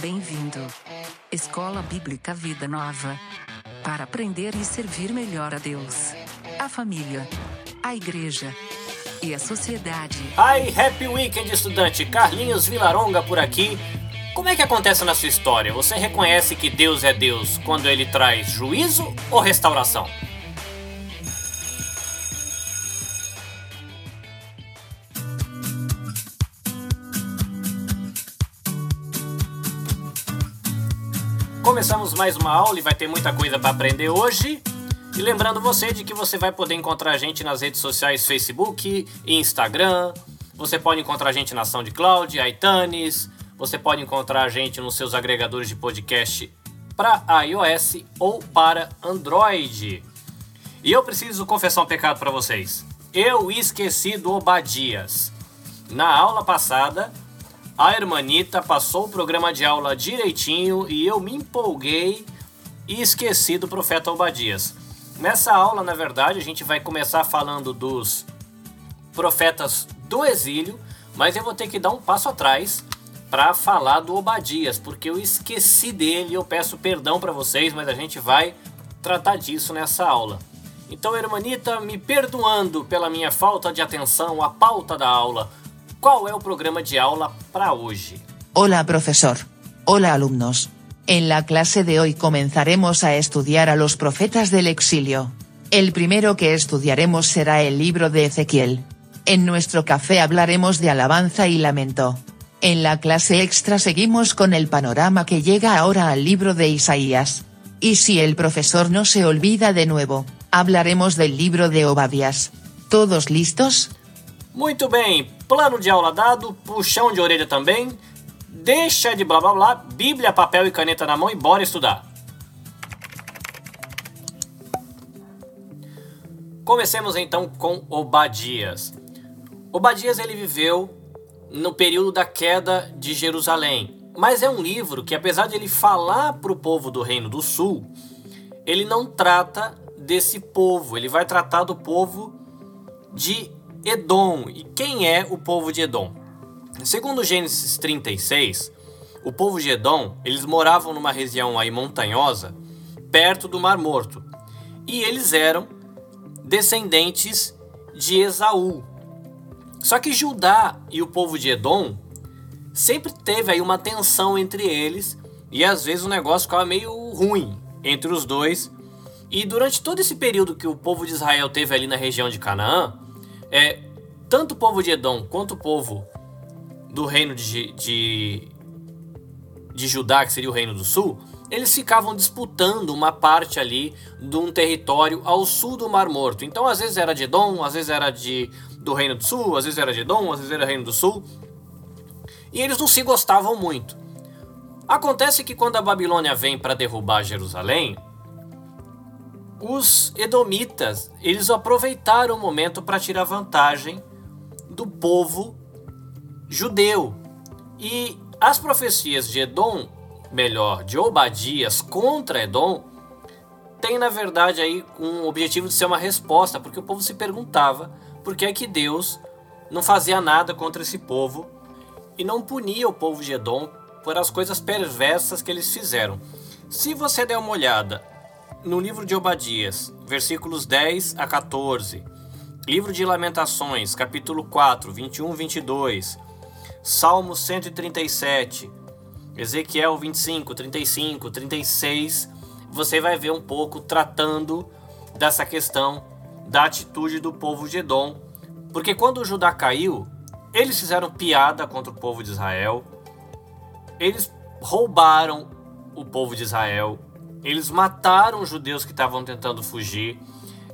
Bem-vindo. Escola Bíblica Vida Nova. Para aprender e servir melhor a Deus, a família, a igreja e a sociedade. Hi, Happy Weekend, estudante! Carlinhos Vilaronga por aqui. Como é que acontece na sua história? Você reconhece que Deus é Deus quando ele traz juízo ou restauração? Mais uma aula e vai ter muita coisa para aprender hoje. E lembrando você de que você vai poder encontrar a gente nas redes sociais Facebook Instagram. Você pode encontrar a gente na SoundCloud, iTunes. Você pode encontrar a gente nos seus agregadores de podcast para iOS ou para Android. E eu preciso confessar um pecado para vocês. Eu esqueci do Obadias. Na aula passada, a Hermanita passou o programa de aula direitinho e eu me empolguei e esqueci do profeta Obadias. Nessa aula, na verdade, a gente vai começar falando dos profetas do exílio, mas eu vou ter que dar um passo atrás para falar do Obadias, porque eu esqueci dele. Eu peço perdão para vocês, mas a gente vai tratar disso nessa aula. Então, Hermanita, me perdoando pela minha falta de atenção à pauta da aula, ¿Cuál es el programa de aula para hoy? Hola profesor. Hola alumnos. En la clase de hoy comenzaremos a estudiar a los profetas del exilio. El primero que estudiaremos será el libro de Ezequiel. En nuestro café hablaremos de alabanza y lamento. En la clase extra seguimos con el panorama que llega ahora al libro de Isaías. Y si el profesor no se olvida de nuevo, hablaremos del libro de Obadias. ¿Todos listos? Muito bem, plano de aula dado, puxão de orelha também. Deixa de blá blá blá, Bíblia, papel e caneta na mão e bora estudar. Comecemos então com Obadias. Obadias ele viveu no período da queda de Jerusalém, mas é um livro que apesar de ele falar para o povo do Reino do Sul, ele não trata desse povo, ele vai tratar do povo de Edom. E quem é o povo de Edom? Segundo Gênesis 36, o povo de Edom, eles moravam numa região aí montanhosa, perto do Mar Morto. E eles eram descendentes de Esaú. Só que Judá e o povo de Edom sempre teve aí uma tensão entre eles e às vezes o negócio ficava meio ruim entre os dois. E durante todo esse período que o povo de Israel teve ali na região de Canaã, é, tanto o povo de Edom quanto o povo do reino de, de, de Judá, que seria o reino do sul, eles ficavam disputando uma parte ali de um território ao sul do Mar Morto. Então, às vezes era de Edom, às vezes era de, do Reino do Sul, às vezes era de Edom, às vezes era Reino do Sul. E eles não se gostavam muito. Acontece que quando a Babilônia vem para derrubar Jerusalém, os edomitas, eles aproveitaram o momento para tirar vantagem do povo judeu. E as profecias de Edom, melhor, de Obadias contra Edom, tem na verdade aí um objetivo de ser uma resposta, porque o povo se perguntava por que é que Deus não fazia nada contra esse povo e não punia o povo de Edom por as coisas perversas que eles fizeram. Se você der uma olhada no livro de Obadias, versículos 10 a 14, livro de Lamentações, capítulo 4, 21 22, Salmo 137, Ezequiel 25, 35, 36, você vai ver um pouco tratando dessa questão da atitude do povo de Edom, porque quando Judá caiu, eles fizeram piada contra o povo de Israel, eles roubaram o povo de Israel, eles mataram os judeus que estavam tentando fugir.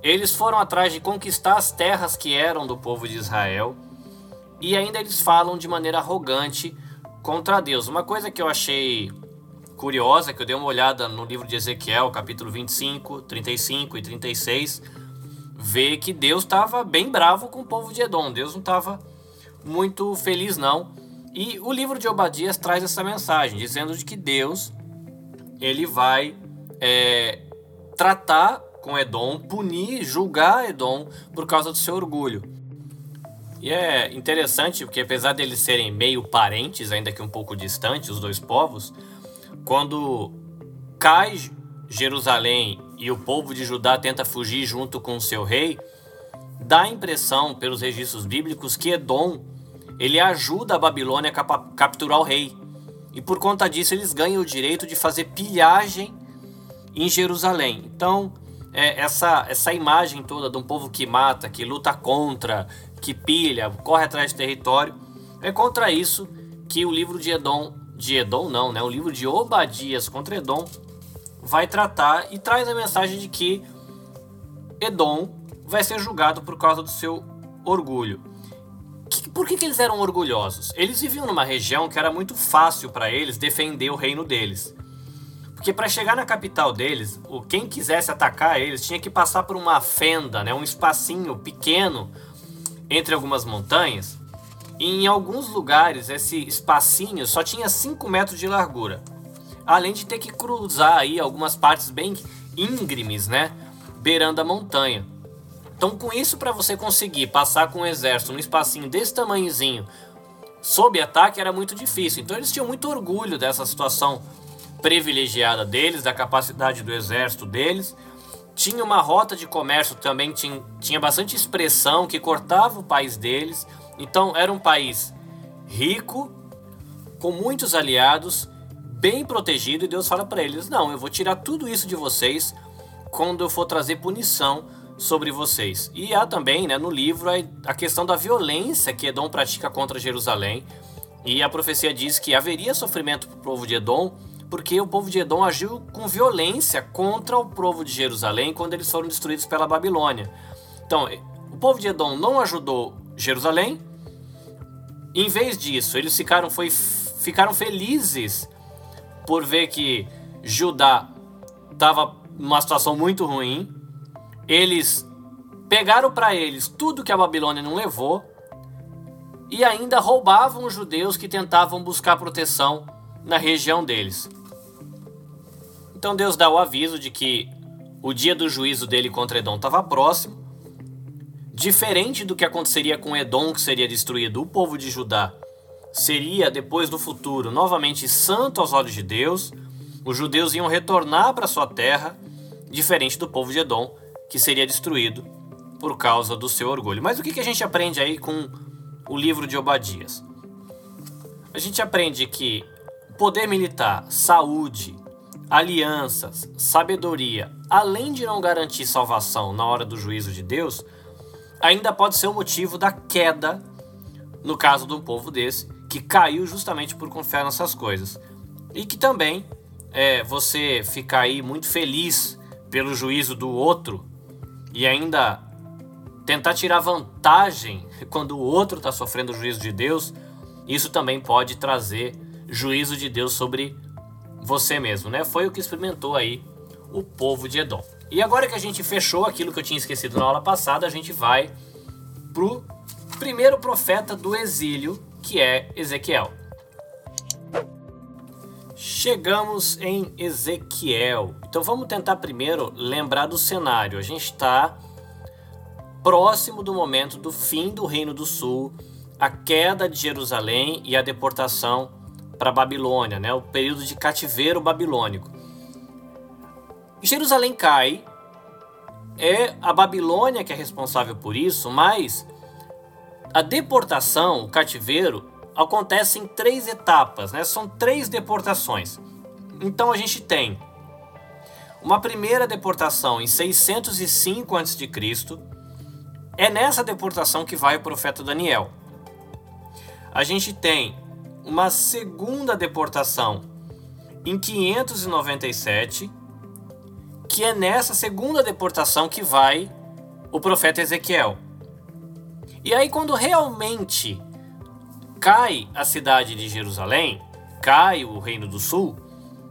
Eles foram atrás de conquistar as terras que eram do povo de Israel. E ainda eles falam de maneira arrogante contra Deus. Uma coisa que eu achei curiosa, que eu dei uma olhada no livro de Ezequiel, capítulo 25, 35 e 36, vê que Deus estava bem bravo com o povo de Edom. Deus não estava muito feliz, não. E o livro de Obadias traz essa mensagem, dizendo de que Deus ele vai é, tratar com Edom, punir, julgar Edom por causa do seu orgulho. E é interessante porque apesar deles serem meio parentes, ainda que um pouco distantes, os dois povos, quando cai Jerusalém e o povo de Judá tenta fugir junto com o seu rei, dá a impressão, pelos registros bíblicos, que Edom ele ajuda a Babilônia a capturar o rei. E por conta disso eles ganham o direito de fazer pilhagem em Jerusalém. Então, é, essa, essa imagem toda de um povo que mata, que luta contra, que pilha, corre atrás de território, é contra isso que o livro de Edom, de Edom não, né? O livro de Obadias contra Edom vai tratar e traz a mensagem de que Edom vai ser julgado por causa do seu orgulho. Por que, que eles eram orgulhosos? Eles viviam numa região que era muito fácil para eles defender o reino deles. Porque para chegar na capital deles, o quem quisesse atacar eles tinha que passar por uma fenda, né, um espacinho pequeno entre algumas montanhas. E em alguns lugares esse espacinho só tinha 5 metros de largura. Além de ter que cruzar aí algumas partes bem íngremes, né, beirando a montanha. Então, com isso, para você conseguir passar com o exército num espacinho desse tamanhozinho sob ataque era muito difícil. Então, eles tinham muito orgulho dessa situação privilegiada deles, da capacidade do exército deles. Tinha uma rota de comércio também, tinha, tinha bastante expressão que cortava o país deles. Então era um país rico, com muitos aliados, bem protegido. E Deus fala para eles: Não, eu vou tirar tudo isso de vocês quando eu for trazer punição sobre vocês. E há também né, no livro a questão da violência que Edom pratica contra Jerusalém. E a profecia diz que haveria sofrimento para o povo de Edom porque o povo de Edom agiu com violência contra o povo de Jerusalém quando eles foram destruídos pela Babilônia. Então, o povo de Edom não ajudou Jerusalém. Em vez disso, eles ficaram, foi, ficaram felizes por ver que Judá estava numa situação muito ruim. Eles pegaram para eles tudo que a Babilônia não levou e ainda roubavam os judeus que tentavam buscar proteção na região deles. Então Deus dá o aviso de que o dia do juízo dele contra Edom estava próximo. Diferente do que aconteceria com Edom, que seria destruído, o povo de Judá seria, depois do futuro, novamente santo aos olhos de Deus. Os judeus iam retornar para sua terra, diferente do povo de Edom, que seria destruído por causa do seu orgulho. Mas o que a gente aprende aí com o livro de Obadias? A gente aprende que poder militar, saúde, alianças, sabedoria, além de não garantir salvação na hora do juízo de Deus, ainda pode ser o motivo da queda, no caso de um povo desse, que caiu justamente por confiar nessas coisas. E que também é, você ficar aí muito feliz pelo juízo do outro e ainda tentar tirar vantagem quando o outro está sofrendo o juízo de Deus, isso também pode trazer juízo de Deus sobre você mesmo, né? Foi o que experimentou aí o povo de Edom. E agora que a gente fechou aquilo que eu tinha esquecido na aula passada, a gente vai pro primeiro profeta do exílio, que é Ezequiel. Chegamos em Ezequiel. Então vamos tentar primeiro lembrar do cenário. A gente está próximo do momento do fim do Reino do Sul, a queda de Jerusalém e a deportação para Babilônia, né? o período de cativeiro babilônico. Jerusalém cai, é a Babilônia que é responsável por isso, mas a deportação, o cativeiro, acontece em três etapas, né? são três deportações. Então a gente tem uma primeira deportação em 605 a.C., é nessa deportação que vai o profeta Daniel. A gente tem uma segunda deportação em 597, que é nessa segunda deportação que vai o profeta Ezequiel. E aí, quando realmente cai a cidade de Jerusalém, cai o Reino do Sul,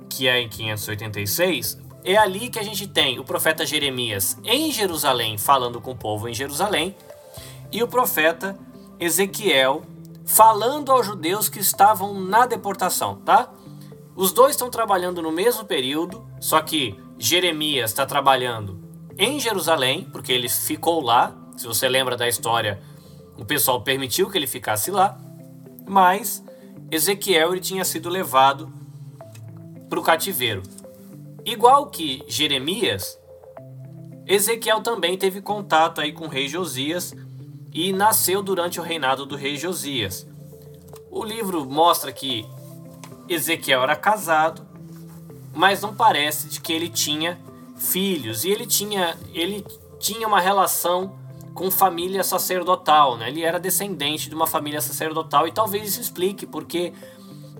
que é em 586, é ali que a gente tem o profeta Jeremias em Jerusalém, falando com o povo em Jerusalém, e o profeta Ezequiel falando aos judeus que estavam na deportação, tá? Os dois estão trabalhando no mesmo período, só que Jeremias está trabalhando em Jerusalém, porque ele ficou lá. Se você lembra da história, o pessoal permitiu que ele ficasse lá, mas Ezequiel ele tinha sido levado para o cativeiro. Igual que Jeremias, Ezequiel também teve contato aí com o rei Josias e nasceu durante o reinado do rei Josias. O livro mostra que Ezequiel era casado, mas não parece de que ele tinha filhos e ele tinha ele tinha uma relação com família sacerdotal, né? Ele era descendente de uma família sacerdotal e talvez isso explique porque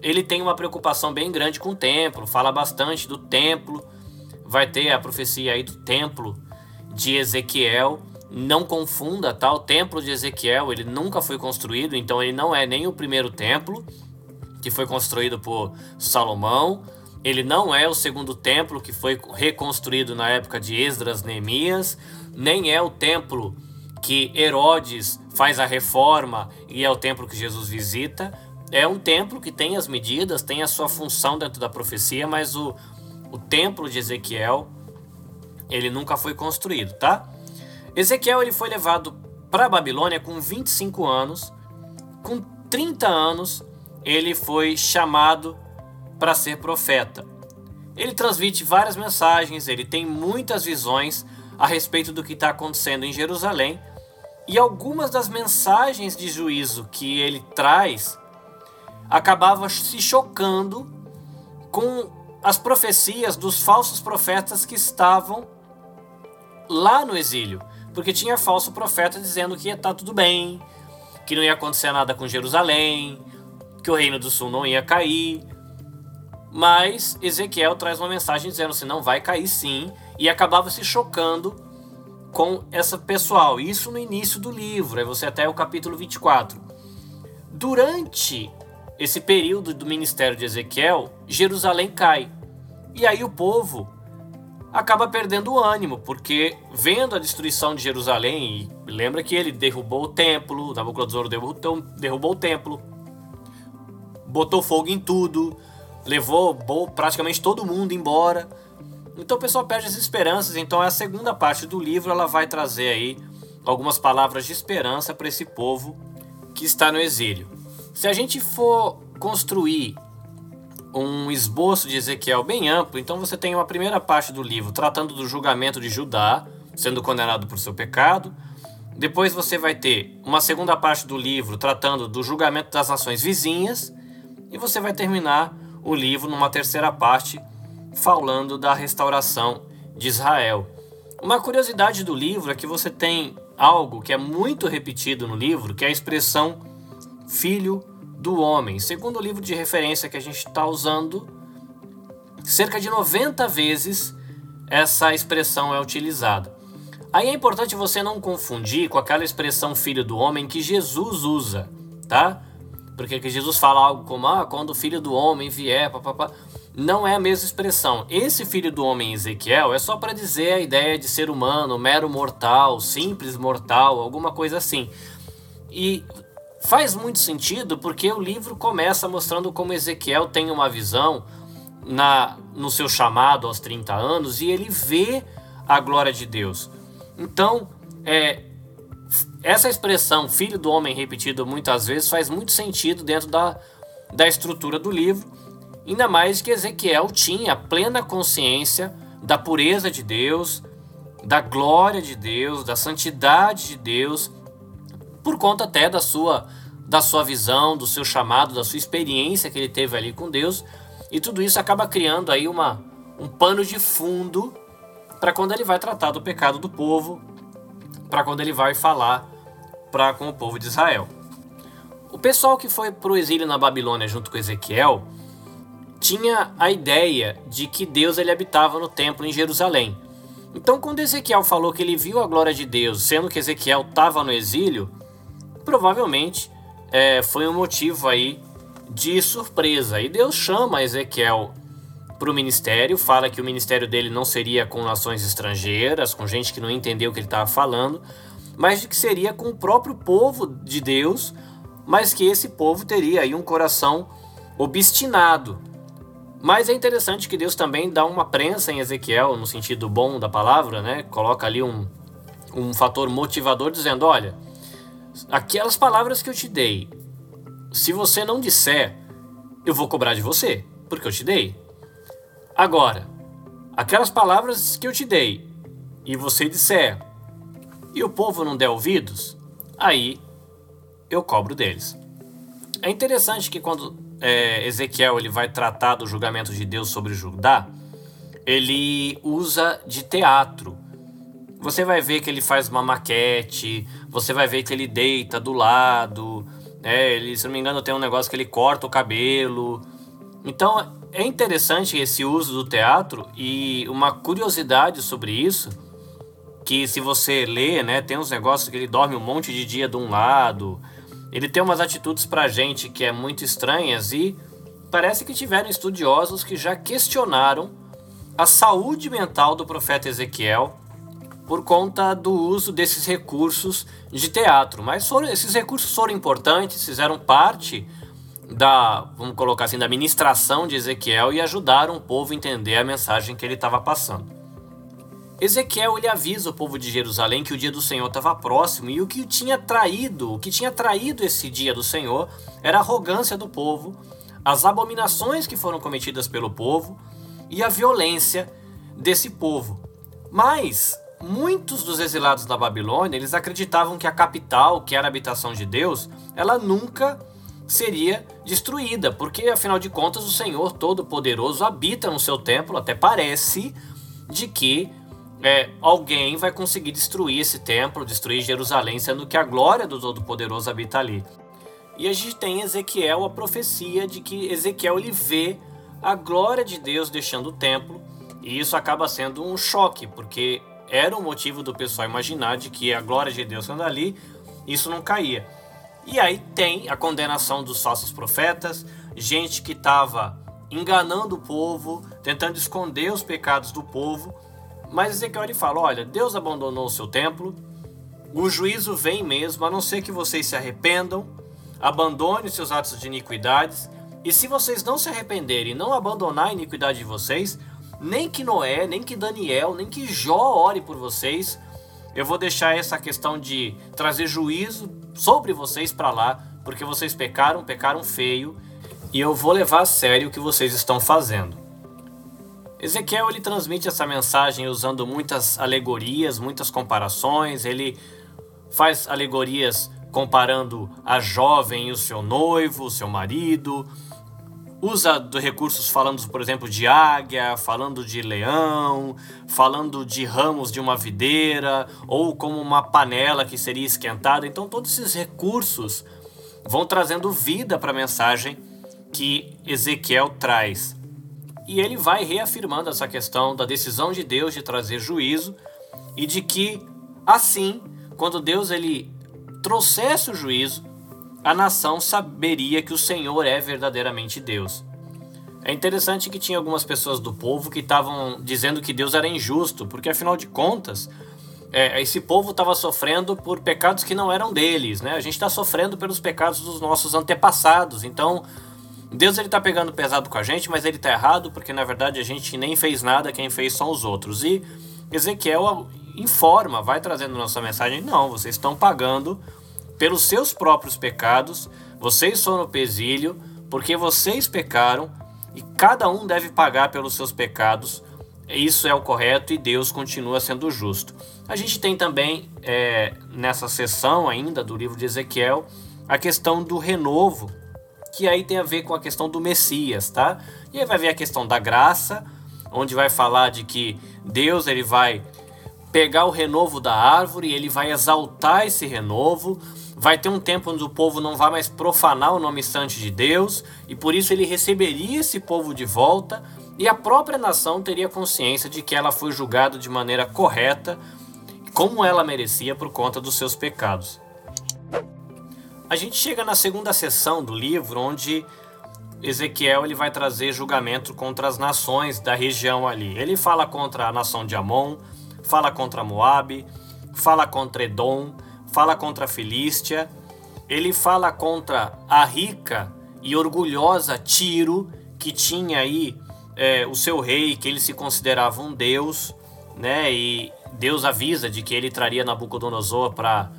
ele tem uma preocupação bem grande com o templo, fala bastante do templo, vai ter a profecia aí do templo de Ezequiel. Não confunda, tá? O templo de Ezequiel, ele nunca foi construído, então ele não é nem o primeiro templo que foi construído por Salomão, ele não é o segundo templo que foi reconstruído na época de Esdras, Neemias, nem é o templo que Herodes faz a reforma e é o templo que Jesus visita. É um templo que tem as medidas, tem a sua função dentro da profecia, mas o, o templo de Ezequiel, ele nunca foi construído, tá? Ezequiel ele foi levado para a Babilônia com 25 anos. Com 30 anos, ele foi chamado para ser profeta. Ele transmite várias mensagens, ele tem muitas visões a respeito do que está acontecendo em Jerusalém e algumas das mensagens de juízo que ele traz acabavam se chocando com as profecias dos falsos profetas que estavam lá no exílio. Porque tinha falso profeta dizendo que ia estar tá tudo bem, que não ia acontecer nada com Jerusalém, que o reino do sul não ia cair. Mas Ezequiel traz uma mensagem dizendo assim: não vai cair sim, e acabava se chocando com essa pessoal. Isso no início do livro, aí você até o capítulo 24. Durante esse período do ministério de Ezequiel, Jerusalém cai. E aí o povo acaba perdendo o ânimo, porque vendo a destruição de Jerusalém, lembra que ele derrubou o templo, Nabucodonosor derrubou, derrubou o templo, botou fogo em tudo, levou praticamente todo mundo embora. Então o pessoal perde as esperanças. Então a segunda parte do livro ela vai trazer aí algumas palavras de esperança para esse povo que está no exílio. Se a gente for construir um esboço de Ezequiel bem amplo, então você tem uma primeira parte do livro tratando do julgamento de Judá, sendo condenado por seu pecado. Depois você vai ter uma segunda parte do livro tratando do julgamento das nações vizinhas. E você vai terminar o livro numa terceira parte falando da restauração de Israel. Uma curiosidade do livro é que você tem algo que é muito repetido no livro, que é a expressão filho do homem. Segundo o livro de referência que a gente está usando, cerca de 90 vezes essa expressão é utilizada. Aí é importante você não confundir com aquela expressão filho do homem que Jesus usa, tá? Porque que Jesus fala algo como, ah, quando o filho do homem vier, papapá não é a mesma expressão. Esse filho do homem Ezequiel é só para dizer a ideia de ser humano, mero mortal, simples mortal, alguma coisa assim. E faz muito sentido porque o livro começa mostrando como Ezequiel tem uma visão na no seu chamado aos 30 anos e ele vê a glória de Deus. Então, é, essa expressão filho do homem repetido muitas vezes faz muito sentido dentro da, da estrutura do livro Ainda mais que Ezequiel tinha plena consciência da pureza de Deus, da glória de Deus, da santidade de Deus, por conta até da sua da sua visão, do seu chamado, da sua experiência que ele teve ali com Deus, e tudo isso acaba criando aí uma um pano de fundo para quando ele vai tratar do pecado do povo, para quando ele vai falar para com o povo de Israel. O pessoal que foi para o exílio na Babilônia junto com Ezequiel, tinha a ideia de que Deus ele habitava no templo em Jerusalém. Então, quando Ezequiel falou que ele viu a glória de Deus, sendo que Ezequiel estava no exílio, provavelmente é, foi um motivo aí de surpresa. E Deus chama Ezequiel para o ministério, fala que o ministério dele não seria com nações estrangeiras, com gente que não entendeu o que ele estava falando, mas que seria com o próprio povo de Deus, mas que esse povo teria aí um coração obstinado, mas é interessante que Deus também dá uma prensa em Ezequiel, no sentido bom da palavra, né? Coloca ali um, um fator motivador dizendo: olha, aquelas palavras que eu te dei, se você não disser, eu vou cobrar de você, porque eu te dei. Agora, aquelas palavras que eu te dei, e você disser, e o povo não der ouvidos, aí eu cobro deles. É interessante que quando é, Ezequiel ele vai tratar do julgamento de Deus sobre Judá, ele usa de teatro. Você vai ver que ele faz uma maquete, você vai ver que ele deita do lado, né? ele, se não me engano, tem um negócio que ele corta o cabelo. Então é interessante esse uso do teatro e uma curiosidade sobre isso, que se você lê, né, tem uns negócios que ele dorme um monte de dia de um lado, ele tem umas atitudes pra gente que é muito estranhas e parece que tiveram estudiosos que já questionaram a saúde mental do profeta Ezequiel por conta do uso desses recursos de teatro. Mas foram, esses recursos foram importantes, fizeram parte da, vamos colocar assim, da ministração de Ezequiel e ajudaram o povo a entender a mensagem que ele estava passando. Ezequiel ele avisa o povo de Jerusalém que o dia do Senhor estava próximo e o que tinha traído, o que tinha traído esse dia do Senhor era a arrogância do povo, as abominações que foram cometidas pelo povo e a violência desse povo. Mas muitos dos exilados da Babilônia, eles acreditavam que a capital, que era a habitação de Deus, ela nunca seria destruída, porque afinal de contas o Senhor Todo-Poderoso habita no seu templo, até parece de que é, alguém vai conseguir destruir esse templo, destruir Jerusalém, sendo que a glória do Todo-Poderoso habita ali. E a gente tem Ezequiel, a profecia de que Ezequiel ele vê a glória de Deus deixando o templo, e isso acaba sendo um choque, porque era o motivo do pessoal imaginar de que a glória de Deus anda ali, isso não caía. E aí tem a condenação dos falsos profetas, gente que estava enganando o povo, tentando esconder os pecados do povo. Mas Ezequiel ele fala: olha, Deus abandonou o seu templo, o juízo vem mesmo, a não ser que vocês se arrependam, abandonem seus atos de iniquidades. E se vocês não se arrependerem não abandonar a iniquidade de vocês, nem que Noé, nem que Daniel, nem que Jó ore por vocês. Eu vou deixar essa questão de trazer juízo sobre vocês para lá, porque vocês pecaram, pecaram feio, e eu vou levar a sério o que vocês estão fazendo. Ezequiel ele transmite essa mensagem usando muitas alegorias, muitas comparações. Ele faz alegorias comparando a jovem e o seu noivo, o seu marido, usa de recursos falando, por exemplo, de águia, falando de leão, falando de ramos de uma videira, ou como uma panela que seria esquentada. Então, todos esses recursos vão trazendo vida para a mensagem que Ezequiel traz. E ele vai reafirmando essa questão da decisão de Deus de trazer juízo e de que, assim, quando Deus ele trouxesse o juízo, a nação saberia que o Senhor é verdadeiramente Deus. É interessante que tinha algumas pessoas do povo que estavam dizendo que Deus era injusto, porque afinal de contas, é, esse povo estava sofrendo por pecados que não eram deles, né? A gente está sofrendo pelos pecados dos nossos antepassados. Então, Deus ele está pegando pesado com a gente, mas ele está errado porque na verdade a gente nem fez nada, quem fez são os outros. E Ezequiel informa, vai trazendo nossa mensagem: não, vocês estão pagando pelos seus próprios pecados, vocês foram no pesílio, porque vocês pecaram e cada um deve pagar pelos seus pecados. Isso é o correto e Deus continua sendo justo. A gente tem também é, nessa sessão ainda do livro de Ezequiel a questão do renovo, que aí tem a ver com a questão do Messias, tá? E aí vai ver a questão da graça, onde vai falar de que Deus ele vai pegar o renovo da árvore, ele vai exaltar esse renovo, vai ter um tempo onde o povo não vai mais profanar o nome santo de Deus, e por isso ele receberia esse povo de volta, e a própria nação teria consciência de que ela foi julgada de maneira correta, como ela merecia por conta dos seus pecados. A gente chega na segunda sessão do livro, onde Ezequiel ele vai trazer julgamento contra as nações da região ali. Ele fala contra a nação de Amon, fala contra Moabe, fala contra Edom, fala contra a Filístia, ele fala contra a rica e orgulhosa Tiro, que tinha aí é, o seu rei, que ele se considerava um deus, né? E Deus avisa de que ele traria Nabucodonosor para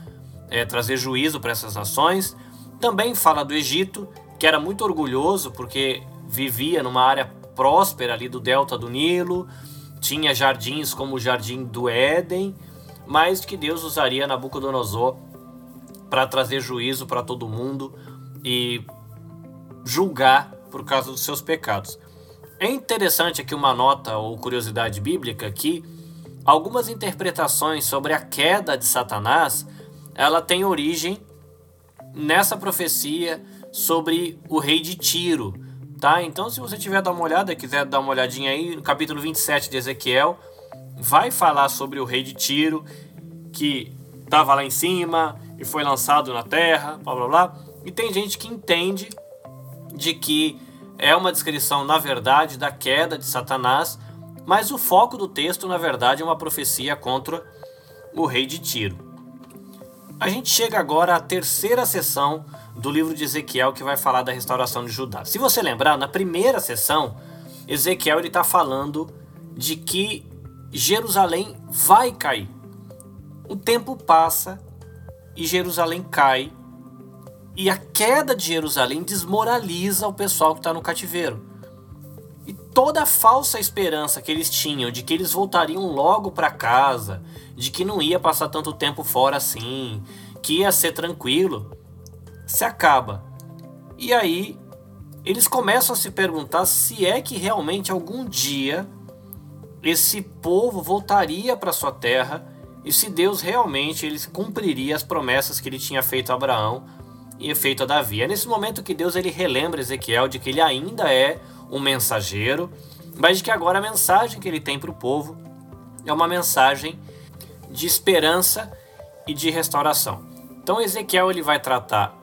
é, trazer juízo para essas nações. Também fala do Egito, que era muito orgulhoso porque vivia numa área próspera ali do delta do Nilo, tinha jardins como o jardim do Éden, mas que Deus usaria Nabucodonosor para trazer juízo para todo mundo e julgar por causa dos seus pecados. É interessante aqui uma nota ou curiosidade bíblica que algumas interpretações sobre a queda de Satanás, ela tem origem nessa profecia sobre o rei de Tiro, tá? Então se você tiver dar uma olhada, quiser dar uma olhadinha aí, no capítulo 27 de Ezequiel, vai falar sobre o rei de Tiro que estava lá em cima e foi lançado na terra, blá blá blá. E tem gente que entende de que é uma descrição, na verdade, da queda de Satanás, mas o foco do texto, na verdade, é uma profecia contra o rei de Tiro. A gente chega agora à terceira sessão do livro de Ezequiel que vai falar da restauração de Judá. Se você lembrar, na primeira sessão, Ezequiel está falando de que Jerusalém vai cair. O tempo passa e Jerusalém cai e a queda de Jerusalém desmoraliza o pessoal que está no cativeiro. E toda a falsa esperança que eles tinham de que eles voltariam logo para casa, de que não ia passar tanto tempo fora assim, que ia ser tranquilo, se acaba. E aí eles começam a se perguntar se é que realmente algum dia esse povo voltaria para sua terra e se Deus realmente ele cumpriria as promessas que ele tinha feito a Abraão e feito a Davi. É nesse momento que Deus ele relembra Ezequiel de que ele ainda é um mensageiro, mas de que agora a mensagem que ele tem para o povo é uma mensagem de esperança e de restauração. Então Ezequiel ele vai tratar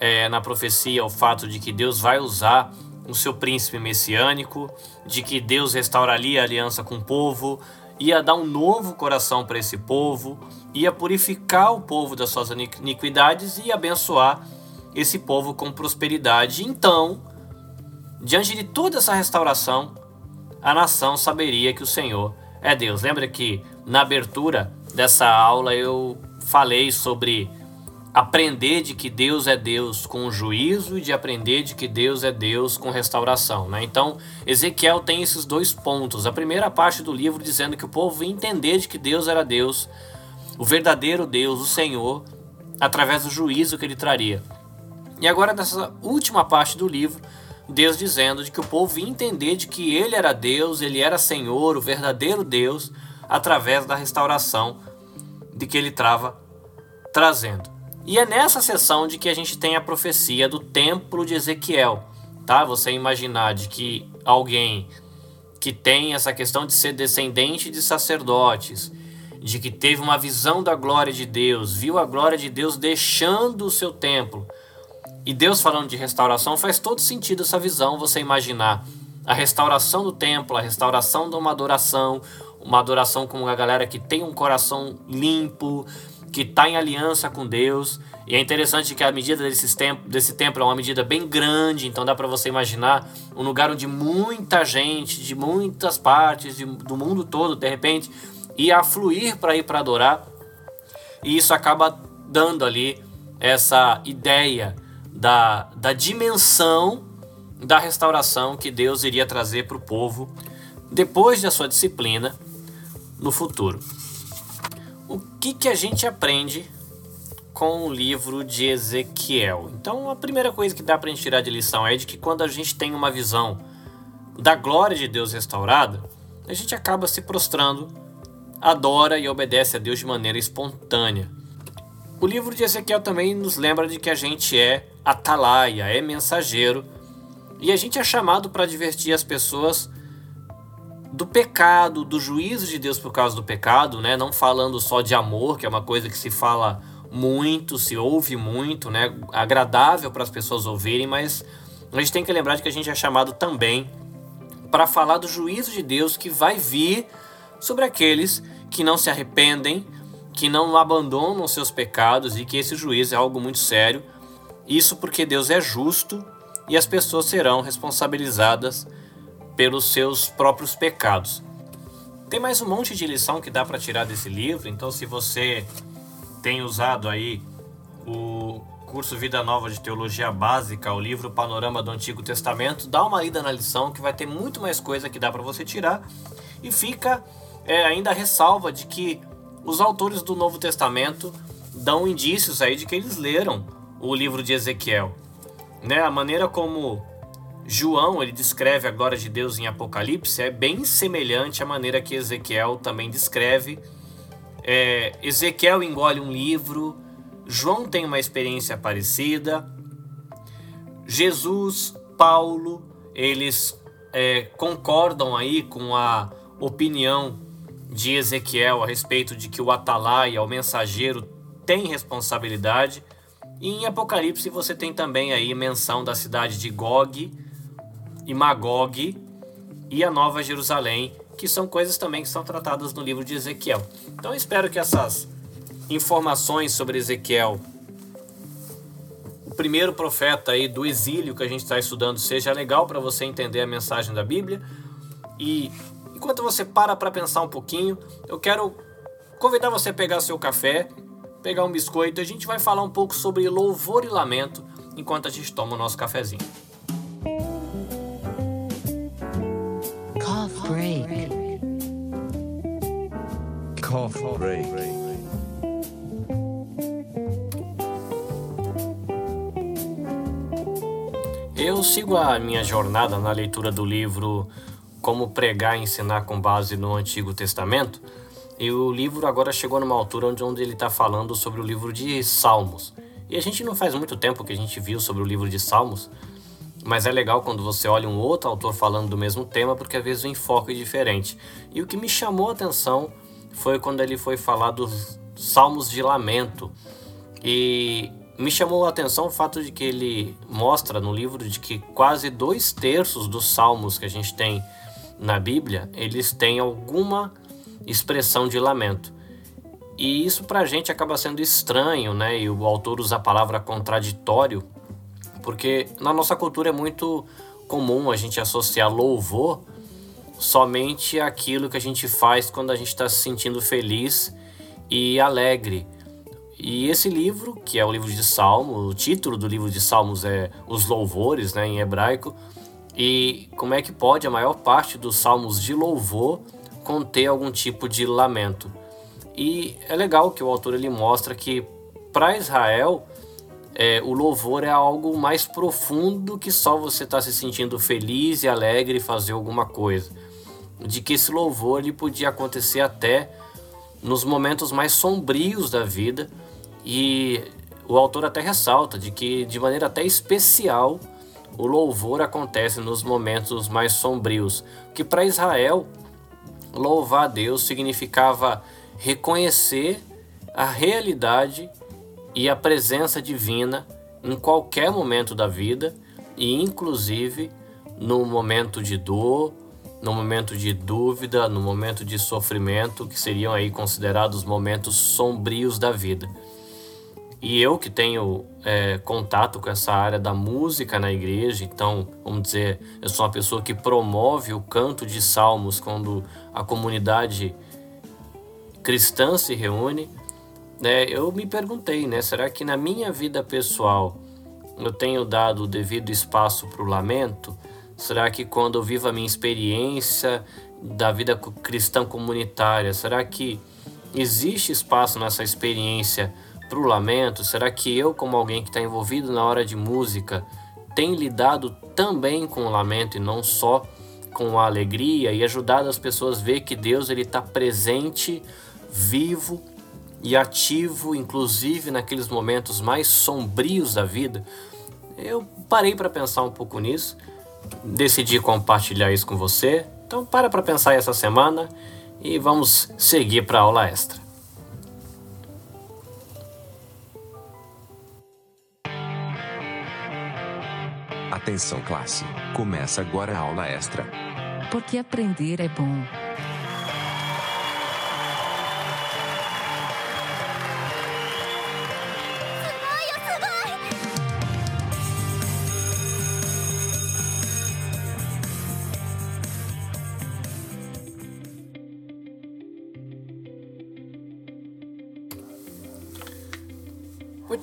é, na profecia o fato de que Deus vai usar o seu príncipe messiânico, de que Deus restauraria a aliança com o povo, ia dar um novo coração para esse povo, ia purificar o povo das suas iniquidades e abençoar esse povo com prosperidade. Então, diante de toda essa restauração, a nação saberia que o Senhor é Deus. Lembra que na abertura dessa aula eu falei sobre aprender de que Deus é Deus com juízo e de aprender de que Deus é Deus com restauração. Né? Então, Ezequiel tem esses dois pontos. A primeira parte do livro dizendo que o povo ia entender de que Deus era Deus, o verdadeiro Deus, o Senhor, através do juízo que ele traria. E agora, nessa última parte do livro, Deus dizendo de que o povo ia entender de que ele era Deus, ele era Senhor, o verdadeiro Deus, através da restauração de que ele estava trazendo. E é nessa sessão de que a gente tem a profecia do templo de Ezequiel, tá? Você imaginar de que alguém que tem essa questão de ser descendente de sacerdotes, de que teve uma visão da glória de Deus, viu a glória de Deus deixando o seu templo. E Deus falando de restauração faz todo sentido essa visão, você imaginar a restauração do templo, a restauração de uma adoração, uma adoração com uma galera que tem um coração limpo, que está em aliança com Deus. E é interessante que a medida desse templo, desse templo é uma medida bem grande, então dá para você imaginar um lugar onde muita gente, de muitas partes de, do mundo todo, de repente, ia afluir para ir para adorar. E isso acaba dando ali essa ideia da, da dimensão da restauração que Deus iria trazer para o povo depois da sua disciplina no futuro. Que, que a gente aprende com o livro de Ezequiel? Então, a primeira coisa que dá para a gente tirar de lição é de que quando a gente tem uma visão da glória de Deus restaurada, a gente acaba se prostrando, adora e obedece a Deus de maneira espontânea. O livro de Ezequiel também nos lembra de que a gente é atalaia, é mensageiro, e a gente é chamado para divertir as pessoas do pecado, do juízo de Deus por causa do pecado, né? Não falando só de amor, que é uma coisa que se fala muito, se ouve muito, né? Agradável para as pessoas ouvirem, mas a gente tem que lembrar de que a gente é chamado também para falar do juízo de Deus que vai vir sobre aqueles que não se arrependem, que não abandonam seus pecados e que esse juízo é algo muito sério. Isso porque Deus é justo e as pessoas serão responsabilizadas pelos seus próprios pecados. Tem mais um monte de lição que dá para tirar desse livro, então se você tem usado aí o curso Vida Nova de Teologia Básica, o livro Panorama do Antigo Testamento. Dá uma lida na lição que vai ter muito mais coisa que dá para você tirar. E fica é, ainda a ressalva de que os autores do Novo Testamento dão indícios aí de que eles leram o livro de Ezequiel. Né? A maneira como João ele descreve a glória de Deus em Apocalipse é bem semelhante à maneira que Ezequiel também descreve. É, Ezequiel engole um livro, João tem uma experiência parecida. Jesus, Paulo, eles é, concordam aí com a opinião de Ezequiel a respeito de que o atalaia, o mensageiro, tem responsabilidade. E em Apocalipse você tem também aí menção da cidade de Gog e Magog e a Nova Jerusalém, que são coisas também que são tratadas no livro de Ezequiel. Então espero que essas informações sobre Ezequiel, o primeiro profeta aí do exílio que a gente está estudando, seja legal para você entender a mensagem da Bíblia. E enquanto você para para pensar um pouquinho, eu quero convidar você a pegar seu café, pegar um biscoito, e a gente vai falar um pouco sobre louvor e lamento enquanto a gente toma o nosso cafezinho. Break. Cough break. Eu sigo a minha jornada na leitura do livro Como Pregar e Ensinar com base no Antigo Testamento. E o livro agora chegou numa altura onde, onde ele está falando sobre o livro de Salmos. E a gente não faz muito tempo que a gente viu sobre o livro de Salmos, mas é legal quando você olha um outro autor falando do mesmo tema, porque às vezes o enfoque é diferente. E o que me chamou a atenção foi quando ele foi falar dos Salmos de Lamento. E me chamou a atenção o fato de que ele mostra no livro de que quase dois terços dos salmos que a gente tem na Bíblia, eles têm alguma expressão de lamento. E isso para a gente acaba sendo estranho, né? E o autor usa a palavra contraditório, porque na nossa cultura é muito comum a gente associar louvor somente àquilo que a gente faz quando a gente está se sentindo feliz e alegre. E esse livro, que é o livro de Salmo, o título do livro de Salmos é Os Louvores, né, em hebraico. E como é que pode a maior parte dos salmos de louvor conter algum tipo de lamento? E é legal que o autor ele mostra que para Israel é, o louvor é algo mais profundo que só você estar tá se sentindo feliz e alegre e fazer alguma coisa. De que esse louvor ele podia acontecer até nos momentos mais sombrios da vida e o autor até ressalta de que de maneira até especial o louvor acontece nos momentos mais sombrios, que para Israel louvar a Deus significava reconhecer a realidade e a presença divina em qualquer momento da vida e inclusive no momento de dor, no momento de dúvida, no momento de sofrimento, que seriam aí considerados momentos sombrios da vida. E eu que tenho é, contato com essa área da música na igreja, então, vamos dizer, eu sou uma pessoa que promove o canto de salmos quando a comunidade cristã se reúne, né? Eu me perguntei, né? Será que na minha vida pessoal eu tenho dado o devido espaço para o lamento? Será que quando eu vivo a minha experiência da vida cristã comunitária, será que existe espaço nessa experiência? para o lamento? Será que eu, como alguém que está envolvido na hora de música, tem lidado também com o lamento e não só com a alegria e ajudado as pessoas a ver que Deus ele está presente, vivo e ativo, inclusive naqueles momentos mais sombrios da vida? Eu parei para pensar um pouco nisso, decidi compartilhar isso com você. Então para para pensar essa semana e vamos seguir para a aula extra. Atenção classe, começa agora a aula extra. Porque aprender é bom.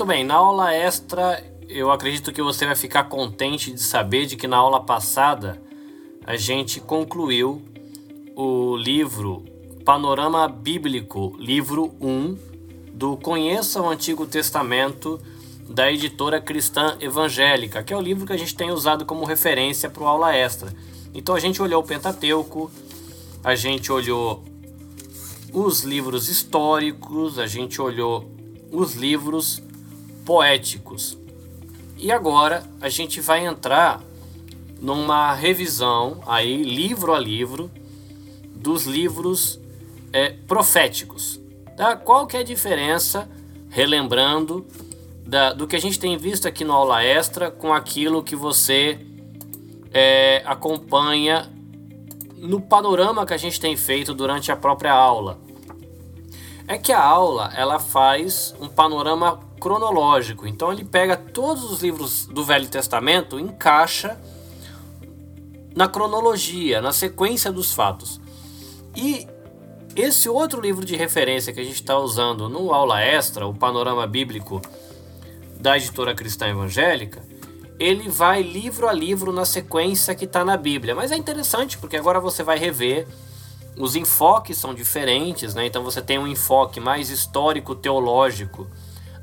Bem, na aula extra eu acredito que você vai ficar contente de saber de que na aula passada a gente concluiu o livro Panorama Bíblico, livro 1, do Conheça o Antigo Testamento, da editora cristã evangélica, que é o livro que a gente tem usado como referência para o aula extra. Então a gente olhou o Pentateuco, a gente olhou os livros históricos, a gente olhou os livros poéticos. E agora a gente vai entrar numa revisão aí livro a livro dos livros é, proféticos. Tá? Qual que é a diferença, relembrando da, do que a gente tem visto aqui no aula extra com aquilo que você é, acompanha no panorama que a gente tem feito durante a própria aula. É que a aula ela faz um panorama cronológico, então ele pega todos os livros do Velho Testamento, encaixa na cronologia, na sequência dos fatos. E esse outro livro de referência que a gente está usando no aula extra, o Panorama Bíblico da editora cristã evangélica, ele vai livro a livro na sequência que está na Bíblia. Mas é interessante porque agora você vai rever, os enfoques são diferentes, né? Então você tem um enfoque mais histórico-teológico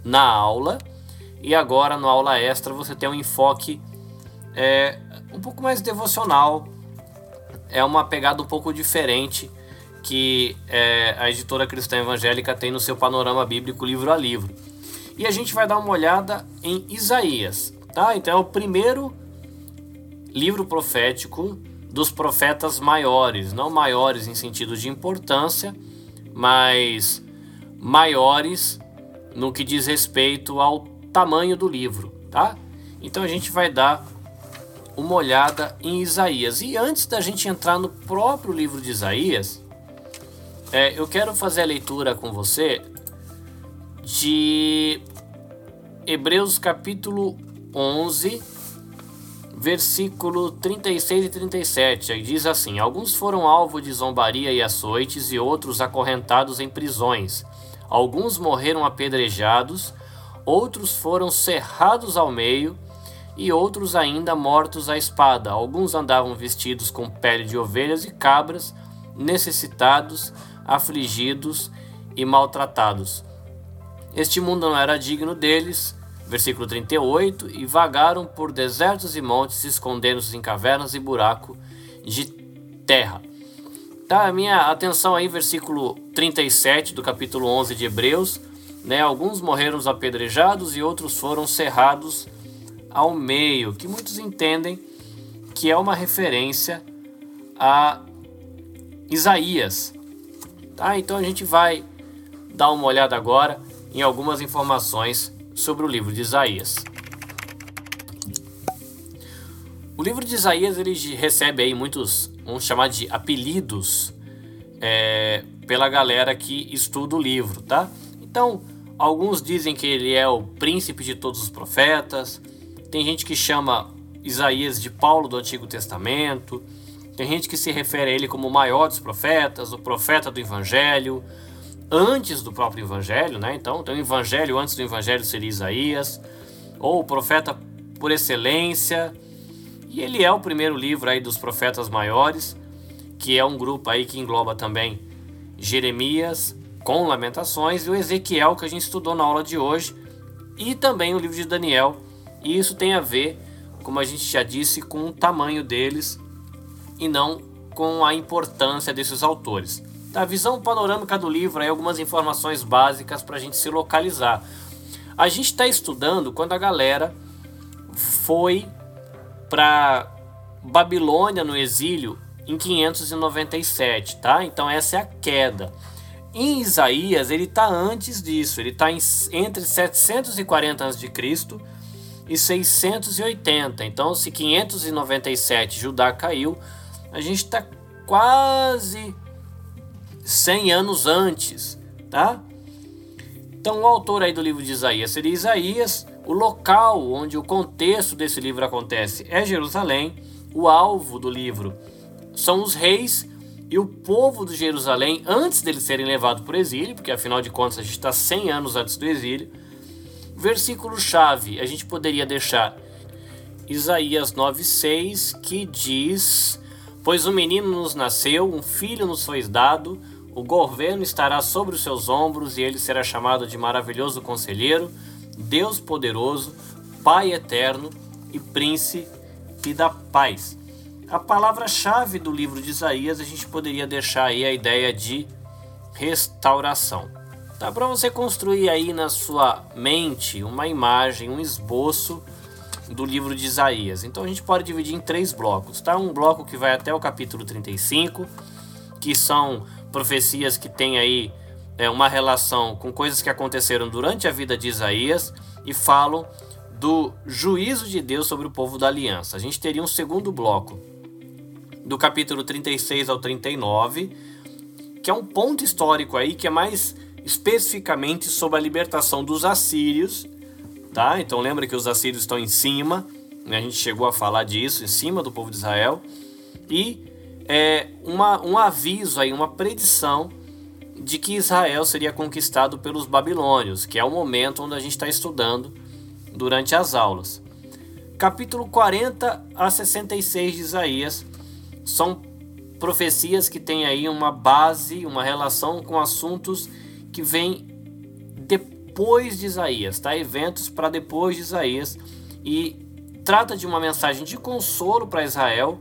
na aula, e agora no aula extra você tem um enfoque é, um pouco mais devocional, é uma pegada um pouco diferente que é, a editora cristã evangélica tem no seu panorama bíblico livro a livro. E a gente vai dar uma olhada em Isaías. Tá? Então é o primeiro livro profético dos profetas maiores, não maiores em sentido de importância, mas maiores no que diz respeito ao tamanho do livro, tá? Então a gente vai dar uma olhada em Isaías. E antes da gente entrar no próprio livro de Isaías, é, eu quero fazer a leitura com você de Hebreus capítulo 11, versículo 36 e 37. Aí diz assim: Alguns foram alvo de zombaria e açoites, e outros acorrentados em prisões. Alguns morreram apedrejados, outros foram cerrados ao meio, e outros ainda mortos à espada. Alguns andavam vestidos com pele de ovelhas e cabras, necessitados, afligidos e maltratados. Este mundo não era digno deles Versículo 38: E vagaram por desertos e montes, escondendo-se em cavernas e buraco de terra. Tá, a minha atenção aí, versículo 37 do capítulo 11 de Hebreus. Né, alguns morreram apedrejados e outros foram cerrados ao meio, que muitos entendem que é uma referência a Isaías. Tá? Então a gente vai dar uma olhada agora em algumas informações sobre o livro de Isaías. O livro de Isaías ele recebe aí muitos, vamos chamar de apelidos é, pela galera que estuda o livro, tá? Então, alguns dizem que ele é o príncipe de todos os profetas. Tem gente que chama Isaías de Paulo do Antigo Testamento. Tem gente que se refere a ele como o maior dos profetas, o profeta do Evangelho, antes do próprio evangelho, né? Então, tem o evangelho antes do evangelho seria Isaías, ou o profeta por excelência. E ele é o primeiro livro aí dos profetas maiores, que é um grupo aí que engloba também Jeremias com Lamentações e o Ezequiel que a gente estudou na aula de hoje, e também o livro de Daniel. E isso tem a ver, como a gente já disse, com o tamanho deles e não com a importância desses autores. A visão panorâmica do livro, aí algumas informações básicas para a gente se localizar. A gente está estudando quando a galera foi para Babilônia no exílio em 597, tá? Então essa é a queda. Em Isaías ele está antes disso, ele está entre 740 a.C. e 680. Então se 597 Judá caiu, a gente está quase 100 anos antes, tá? Então, o autor aí do livro de Isaías seria Isaías, o local onde o contexto desse livro acontece é Jerusalém, o alvo do livro são os reis e o povo de Jerusalém antes deles serem levados para o exílio, porque afinal de contas a gente está 100 anos antes do exílio, Versículo-chave, a gente poderia deixar Isaías 9,6, que diz: Pois um menino nos nasceu, um filho nos foi dado, o governo estará sobre os seus ombros, e ele será chamado de maravilhoso conselheiro, Deus poderoso, Pai eterno e príncipe da paz. A palavra-chave do livro de Isaías a gente poderia deixar aí a ideia de restauração. Tá para você construir aí na sua mente uma imagem, um esboço do livro de Isaías. Então a gente pode dividir em três blocos, tá? Um bloco que vai até o capítulo 35, que são profecias que têm aí é, uma relação com coisas que aconteceram durante a vida de Isaías e falam do juízo de Deus sobre o povo da aliança. A gente teria um segundo bloco, do capítulo 36 ao 39, que é um ponto histórico aí que é mais especificamente sobre a libertação dos assírios, tá? Então lembra que os assírios estão em cima, né? a gente chegou a falar disso, em cima do povo de Israel, e é uma, um aviso aí, uma predição de que Israel seria conquistado pelos babilônios, que é o momento onde a gente está estudando durante as aulas. Capítulo 40 a 66 de Isaías são profecias que têm aí uma base, uma relação com assuntos que vêm depois de Isaías, tá? Eventos para depois de Isaías e trata de uma mensagem de consolo para Israel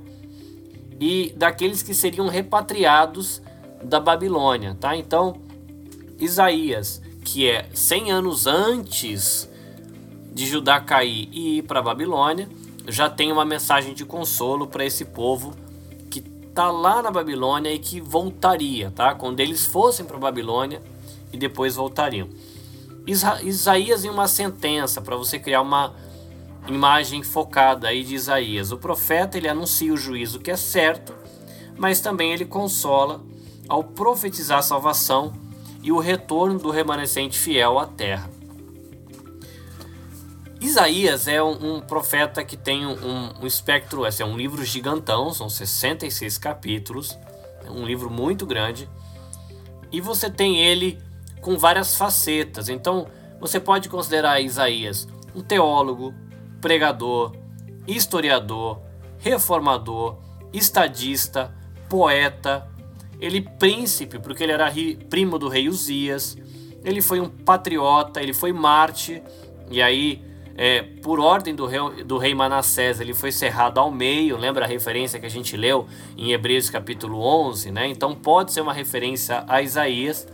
e daqueles que seriam repatriados da Babilônia, tá? Então, Isaías, que é 100 anos antes de Judá cair e ir para Babilônia, já tem uma mensagem de consolo para esse povo tá lá na Babilônia e que voltaria, tá? Quando eles fossem para Babilônia e depois voltariam. Isa Isaías em uma sentença para você criar uma imagem focada aí de Isaías. O profeta ele anuncia o juízo que é certo, mas também ele consola ao profetizar a salvação e o retorno do remanescente fiel à terra. Isaías é um, um profeta que tem um, um espectro, esse é um livro gigantão, são 66 capítulos, é um livro muito grande, e você tem ele com várias facetas. Então, você pode considerar Isaías um teólogo, pregador, historiador, reformador, estadista, poeta, ele príncipe, porque ele era primo do rei Uzias, ele foi um patriota, ele foi Marte, e aí é, por ordem do rei, do rei Manassés, ele foi cerrado ao meio, lembra a referência que a gente leu em Hebreus capítulo 11, né? Então pode ser uma referência a Isaías.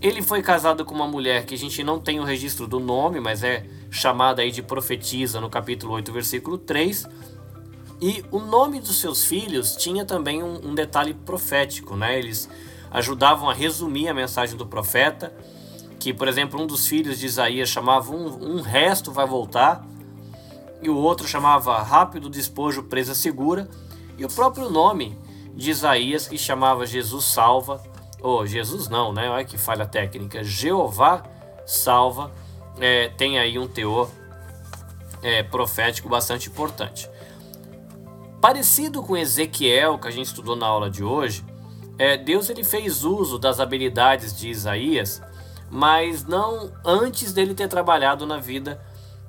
Ele foi casado com uma mulher que a gente não tem o registro do nome, mas é chamada aí de profetisa no capítulo 8, versículo 3. E o nome dos seus filhos tinha também um, um detalhe profético, né? Eles ajudavam a resumir a mensagem do profeta que, por exemplo, um dos filhos de Isaías chamava um, um resto vai voltar, e o outro chamava rápido despojo, presa segura, e o próprio nome de Isaías, que chamava Jesus salva, ou Jesus não, né? Olha que falha técnica, Jeová salva, é, tem aí um teor é, profético bastante importante. Parecido com Ezequiel, que a gente estudou na aula de hoje, é, Deus ele fez uso das habilidades de Isaías mas não antes dele ter trabalhado na vida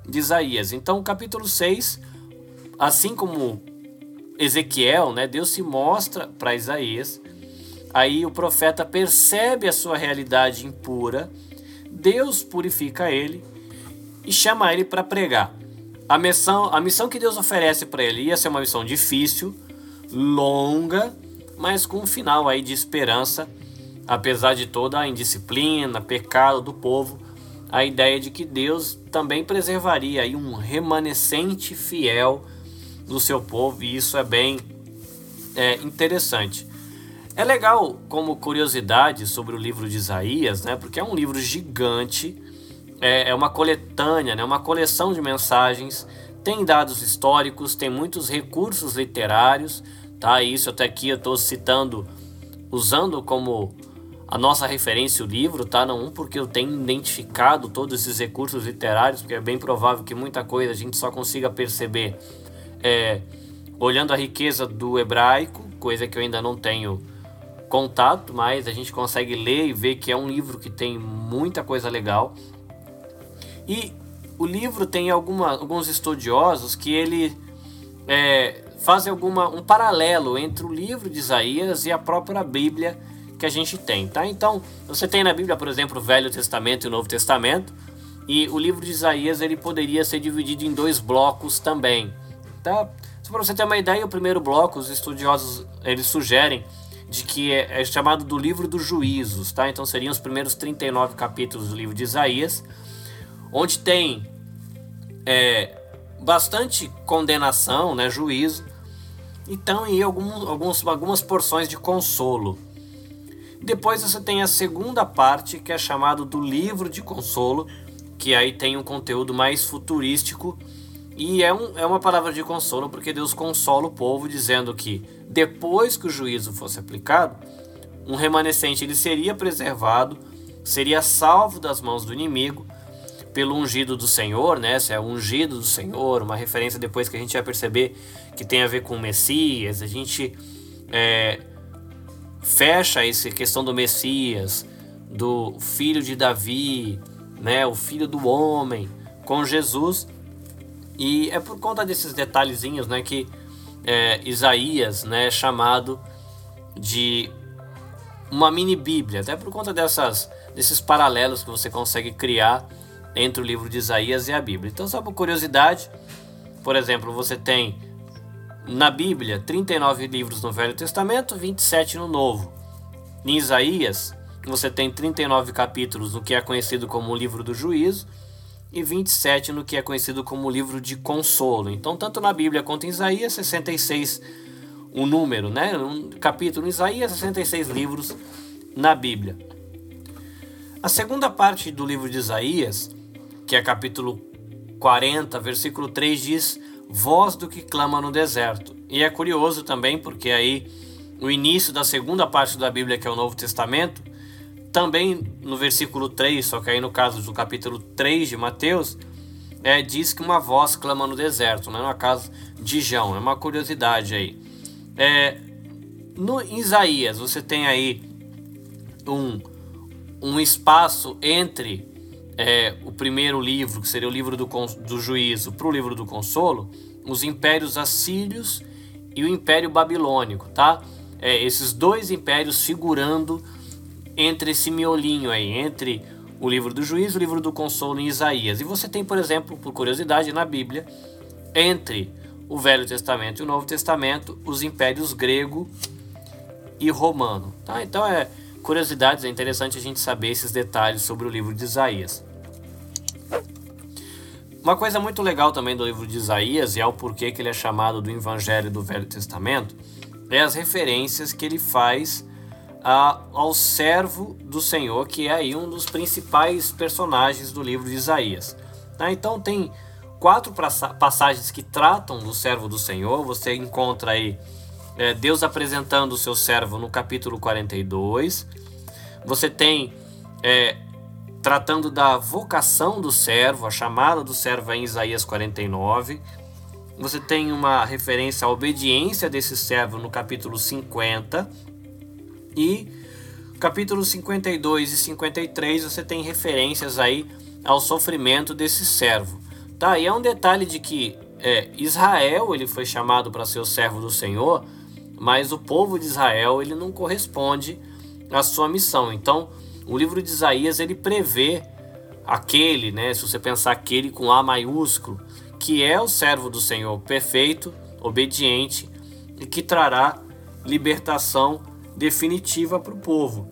de Isaías. Então, capítulo 6, assim como Ezequiel, né, Deus se mostra para Isaías. Aí o profeta percebe a sua realidade impura, Deus purifica ele e chama ele para pregar. A missão, a missão que Deus oferece para ele ia ser uma missão difícil, longa, mas com um final aí de esperança apesar de toda a indisciplina, pecado do povo, a ideia de que Deus também preservaria aí um remanescente fiel do seu povo, e isso é bem é, interessante. É legal como curiosidade sobre o livro de Isaías, né? Porque é um livro gigante, é, é uma coletânea, né? Uma coleção de mensagens, tem dados históricos, tem muitos recursos literários, tá? Isso até aqui eu estou citando, usando como a nossa referência, o livro, tá? Não porque eu tenho identificado todos esses recursos literários, porque é bem provável que muita coisa a gente só consiga perceber é, olhando a riqueza do hebraico, coisa que eu ainda não tenho contato, mas a gente consegue ler e ver que é um livro que tem muita coisa legal. E o livro tem alguma, alguns estudiosos que ele é, fazem alguma, um paralelo entre o livro de Isaías e a própria Bíblia que a gente tem, tá? Então, você tem na Bíblia, por exemplo, o Velho Testamento e o Novo Testamento, e o livro de Isaías ele poderia ser dividido em dois blocos também, tá? Só para você ter uma ideia, o primeiro bloco, os estudiosos eles sugerem de que é, é, chamado do livro dos juízos, tá? Então seriam os primeiros 39 capítulos do livro de Isaías, onde tem é, bastante condenação, né, juízo, então e algum, alguns, algumas porções de consolo. Depois você tem a segunda parte, que é chamado do livro de consolo, que aí tem um conteúdo mais futurístico, e é, um, é uma palavra de consolo, porque Deus consola o povo, dizendo que depois que o juízo fosse aplicado, um remanescente ele seria preservado, seria salvo das mãos do inimigo, pelo ungido do Senhor, né? Se é ungido do Senhor, uma referência depois que a gente vai perceber que tem a ver com o Messias, a gente é, fecha essa questão do Messias, do filho de Davi, né? O filho do homem com Jesus e é por conta desses detalhezinhos, né? Que é, Isaías, né? É chamado de uma mini Bíblia, até por conta dessas desses paralelos que você consegue criar entre o livro de Isaías e a Bíblia. Então, só por curiosidade, por exemplo, você tem na Bíblia 39 livros no Velho Testamento, 27 no Novo. Em Isaías, você tem 39 capítulos no que é conhecido como o livro do juízo e 27 no que é conhecido como o livro de consolo. Então, tanto na Bíblia quanto em Isaías, 66 um número, né? Um capítulo em Isaías, 66 livros na Bíblia. A segunda parte do livro de Isaías que é capítulo 40, versículo 3 diz: Voz do que clama no deserto. E é curioso também porque aí o início da segunda parte da Bíblia, que é o Novo Testamento, também no versículo 3, só que aí no caso do capítulo 3 de Mateus, é, diz que uma voz clama no deserto, não é no caso de João, é uma curiosidade aí. É, no Isaías, você tem aí um, um espaço entre é, o primeiro livro, que seria o livro do, do juízo, para o livro do consolo, os impérios assírios e o império babilônico, tá? É, esses dois impérios figurando entre esse miolinho aí, entre o livro do juízo e o livro do consolo em Isaías. E você tem, por exemplo, por curiosidade, na Bíblia, entre o Velho Testamento e o Novo Testamento, os impérios grego e romano. Tá? Então é curiosidades, é interessante a gente saber esses detalhes sobre o livro de Isaías. Uma coisa muito legal também do livro de Isaías, e é o porquê que ele é chamado do Evangelho do Velho Testamento, é as referências que ele faz a, ao servo do Senhor, que é aí um dos principais personagens do livro de Isaías. Tá? Então tem quatro passagens que tratam do servo do Senhor. Você encontra aí é, Deus apresentando o seu servo no capítulo 42. Você tem é, tratando da vocação do servo, a chamada do servo é em Isaías 49. Você tem uma referência à obediência desse servo no capítulo 50. E capítulos 52 e 53 você tem referências aí ao sofrimento desse servo. Tá, e é um detalhe de que é, Israel ele foi chamado para ser o servo do Senhor, mas o povo de Israel ele não corresponde à sua missão. Então, o livro de Isaías ele prevê aquele, né, se você pensar aquele com A maiúsculo, que é o servo do Senhor perfeito, obediente e que trará libertação definitiva para o povo.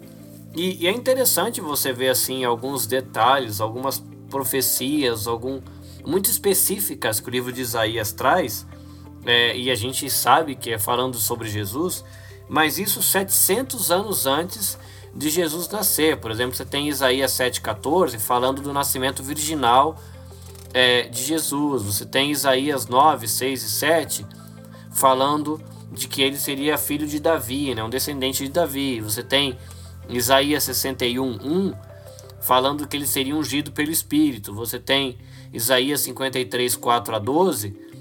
E, e, é interessante você ver assim alguns detalhes, algumas profecias, algum muito específicas que o livro de Isaías traz é, e a gente sabe que é falando sobre Jesus, mas isso 700 anos antes de Jesus nascer. Por exemplo, você tem Isaías 7,14 falando do nascimento virginal é, de Jesus. Você tem Isaías 9, 6 e 7 falando de que ele seria filho de Davi, né, um descendente de Davi. Você tem Isaías 61, 1 falando que ele seria ungido pelo Espírito. Você tem Isaías 53, 4 a 12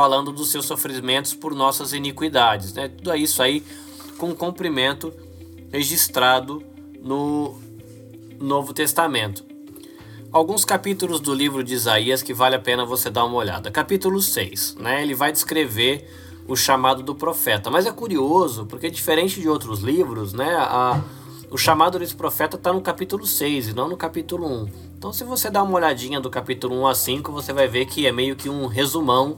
falando dos seus sofrimentos por nossas iniquidades. Né? Tudo isso aí com cumprimento registrado no Novo Testamento. alguns capítulos do livro de Isaías que vale a pena você dar uma olhada. Capítulo 6, né? Ele vai descrever o chamado do profeta. Mas é curioso, porque diferente de outros livros, né? A, o chamado desse profeta está no capítulo 6 e não no capítulo 1. Então, se você dá uma olhadinha do capítulo 1 a 5, você vai ver que é meio que um resumão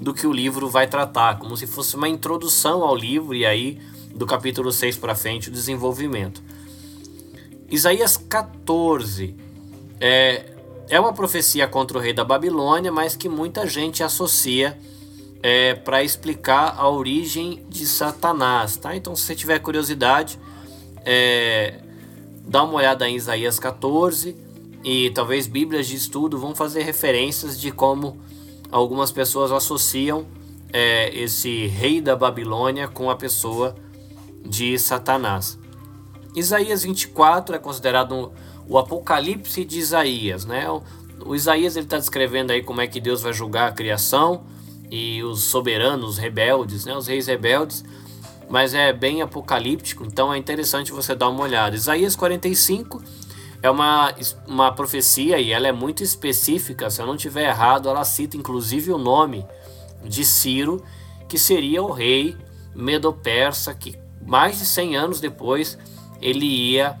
do que o livro vai tratar, como se fosse uma introdução ao livro e aí do capítulo 6 para frente o desenvolvimento. Isaías 14 é, é uma profecia contra o rei da Babilônia, mas que muita gente associa é, para explicar a origem de Satanás. Tá? Então, se você tiver curiosidade, é, dá uma olhada em Isaías 14 e talvez Bíblias de estudo vão fazer referências de como algumas pessoas associam é, esse rei da Babilônia com a pessoa de Satanás. Isaías 24 é considerado o Apocalipse de Isaías, né? O, o Isaías ele está descrevendo aí como é que Deus vai julgar a criação e os soberanos rebeldes, né? Os reis rebeldes, mas é bem apocalíptico, então é interessante você dar uma olhada. Isaías 45 é uma, uma profecia e ela é muito específica. Se eu não tiver errado, ela cita inclusive o nome de Ciro, que seria o rei medo-persa que mais de 100 anos depois ele ia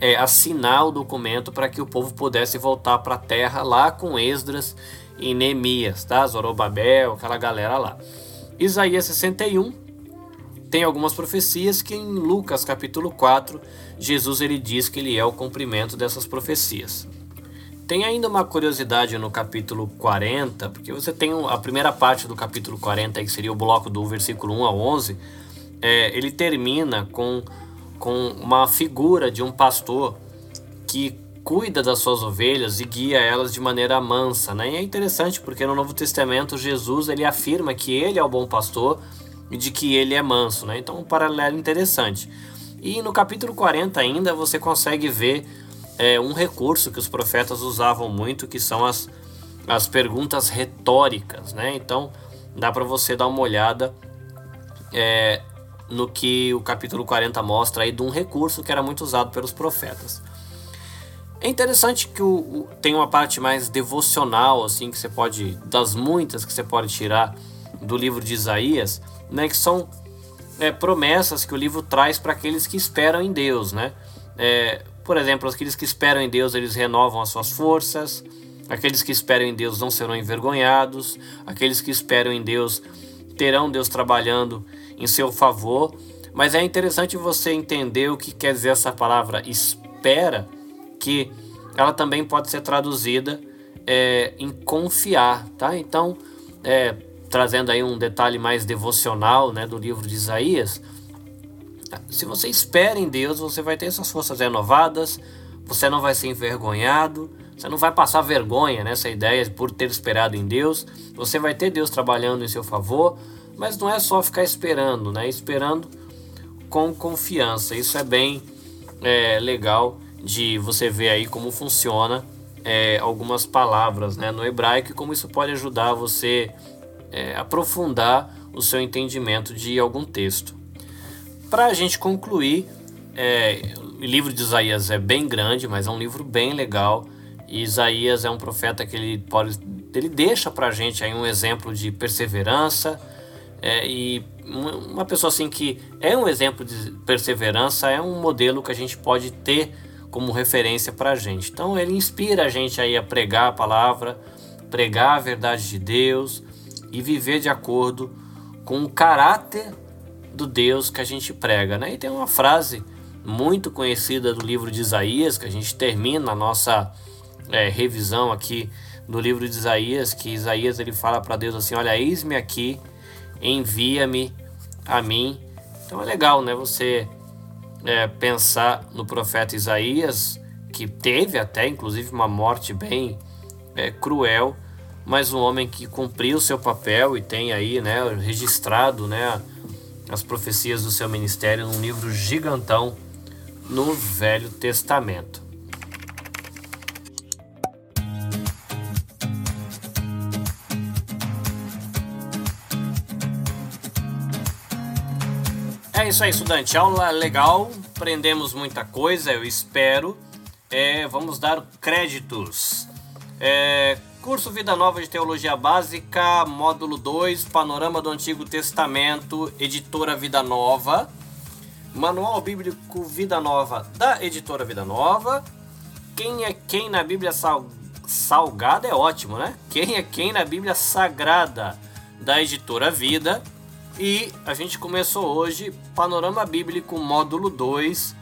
é, assinar o documento para que o povo pudesse voltar para a terra lá com Esdras e Neemias, tá? Zorobabel, aquela galera lá. Isaías 61 tem algumas profecias que em Lucas capítulo 4, Jesus ele diz que ele é o cumprimento dessas profecias. Tem ainda uma curiosidade no capítulo 40, porque você tem a primeira parte do capítulo 40, que seria o bloco do versículo 1 a 11, é, ele termina com com uma figura de um pastor que cuida das suas ovelhas e guia elas de maneira mansa, né? E é interessante porque no Novo Testamento Jesus ele afirma que ele é o bom pastor e de que ele é manso, né? Então um paralelo interessante. E no capítulo 40 ainda você consegue ver é, um recurso que os profetas usavam muito, que são as, as perguntas retóricas, né? Então dá para você dar uma olhada é, no que o capítulo 40 mostra aí de um recurso que era muito usado pelos profetas. É interessante que o, o, tem uma parte mais devocional, assim, que você pode, das muitas que você pode tirar do livro de Isaías, né, que são é, promessas que o livro traz para aqueles que esperam em Deus, né? É, por exemplo, aqueles que esperam em Deus, eles renovam as suas forças, aqueles que esperam em Deus não serão envergonhados, aqueles que esperam em Deus terão Deus trabalhando em seu favor. Mas é interessante você entender o que quer dizer essa palavra espera, que ela também pode ser traduzida é, em confiar, tá? Então, é, trazendo aí um detalhe mais devocional, né, do livro de Isaías, se você espera em Deus, você vai ter essas forças renovadas, você não vai ser envergonhado, você não vai passar vergonha nessa ideia por ter esperado em Deus, você vai ter Deus trabalhando em seu favor, mas não é só ficar esperando, né? Esperando com confiança. Isso é bem é, legal de você ver aí como funciona é, algumas palavras né, no hebraico e como isso pode ajudar você é, aprofundar o seu entendimento de algum texto. Para a gente concluir, é, o livro de Isaías é bem grande, mas é um livro bem legal. E Isaías é um profeta que ele pode, ele deixa para a gente aí um exemplo de perseverança, é, e uma pessoa assim que é um exemplo de perseverança é um modelo que a gente pode ter como referência para a gente. Então ele inspira a gente aí a pregar a palavra, pregar a verdade de Deus e viver de acordo com o caráter do Deus que a gente prega. Né? E tem uma frase muito conhecida do livro de Isaías, que a gente termina a nossa é, revisão aqui do livro de Isaías, que Isaías ele fala para Deus assim, olha, eis-me aqui, envia-me a mim. Então é legal, né? Você é, pensar no profeta Isaías, que teve até inclusive uma morte bem é, cruel, mas um homem que cumpriu seu papel e tem aí, né, registrado, né, as profecias do seu ministério num livro gigantão no Velho Testamento. É isso aí, estudante. Aula legal, aprendemos muita coisa, eu espero. é, vamos dar créditos. É, curso Vida Nova de Teologia Básica, módulo 2, Panorama do Antigo Testamento, editora Vida Nova. Manual Bíblico Vida Nova, da editora Vida Nova. Quem é quem na Bíblia Sal... Salgada é ótimo, né? Quem é quem na Bíblia Sagrada, da editora Vida. E a gente começou hoje Panorama Bíblico, módulo 2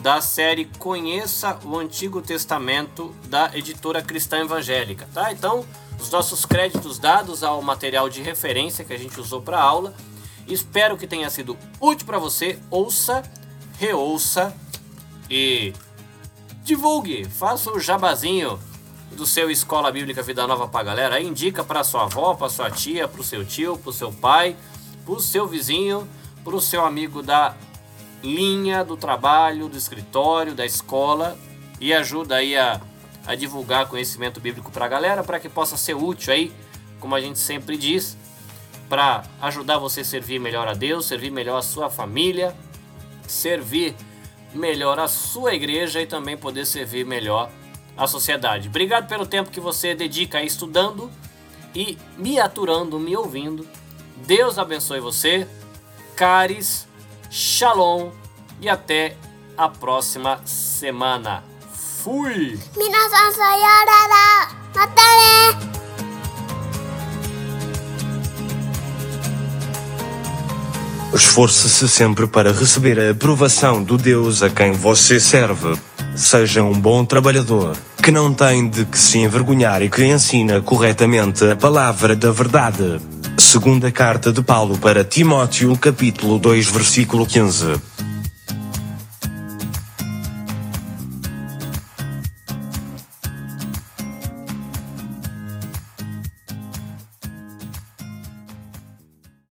da série Conheça o Antigo Testamento da editora Cristã Evangélica, tá? Então, os nossos créditos dados ao material de referência que a gente usou para a aula. Espero que tenha sido útil para você. Ouça, reouça e divulgue, faça o jabazinho do seu Escola Bíblica Vida Nova para a galera. Indica para sua avó, para sua tia, para o seu tio, para o seu pai, para o seu vizinho, para o seu amigo da linha do trabalho, do escritório, da escola e ajuda aí a, a divulgar conhecimento bíblico para a galera para que possa ser útil aí, como a gente sempre diz, para ajudar você a servir melhor a Deus, servir melhor a sua família, servir melhor a sua igreja e também poder servir melhor a sociedade. Obrigado pelo tempo que você dedica aí estudando e me aturando, me ouvindo. Deus abençoe você. Caris Shalom e até a próxima semana. Fui! Minasan sayonara! Até né! Esforce-se sempre para receber a aprovação do Deus a quem você serve. Seja um bom trabalhador, que não tem de que se envergonhar e que ensina corretamente a palavra da verdade. Segunda carta de Paulo para Timóteo, capítulo 2, versículo 15.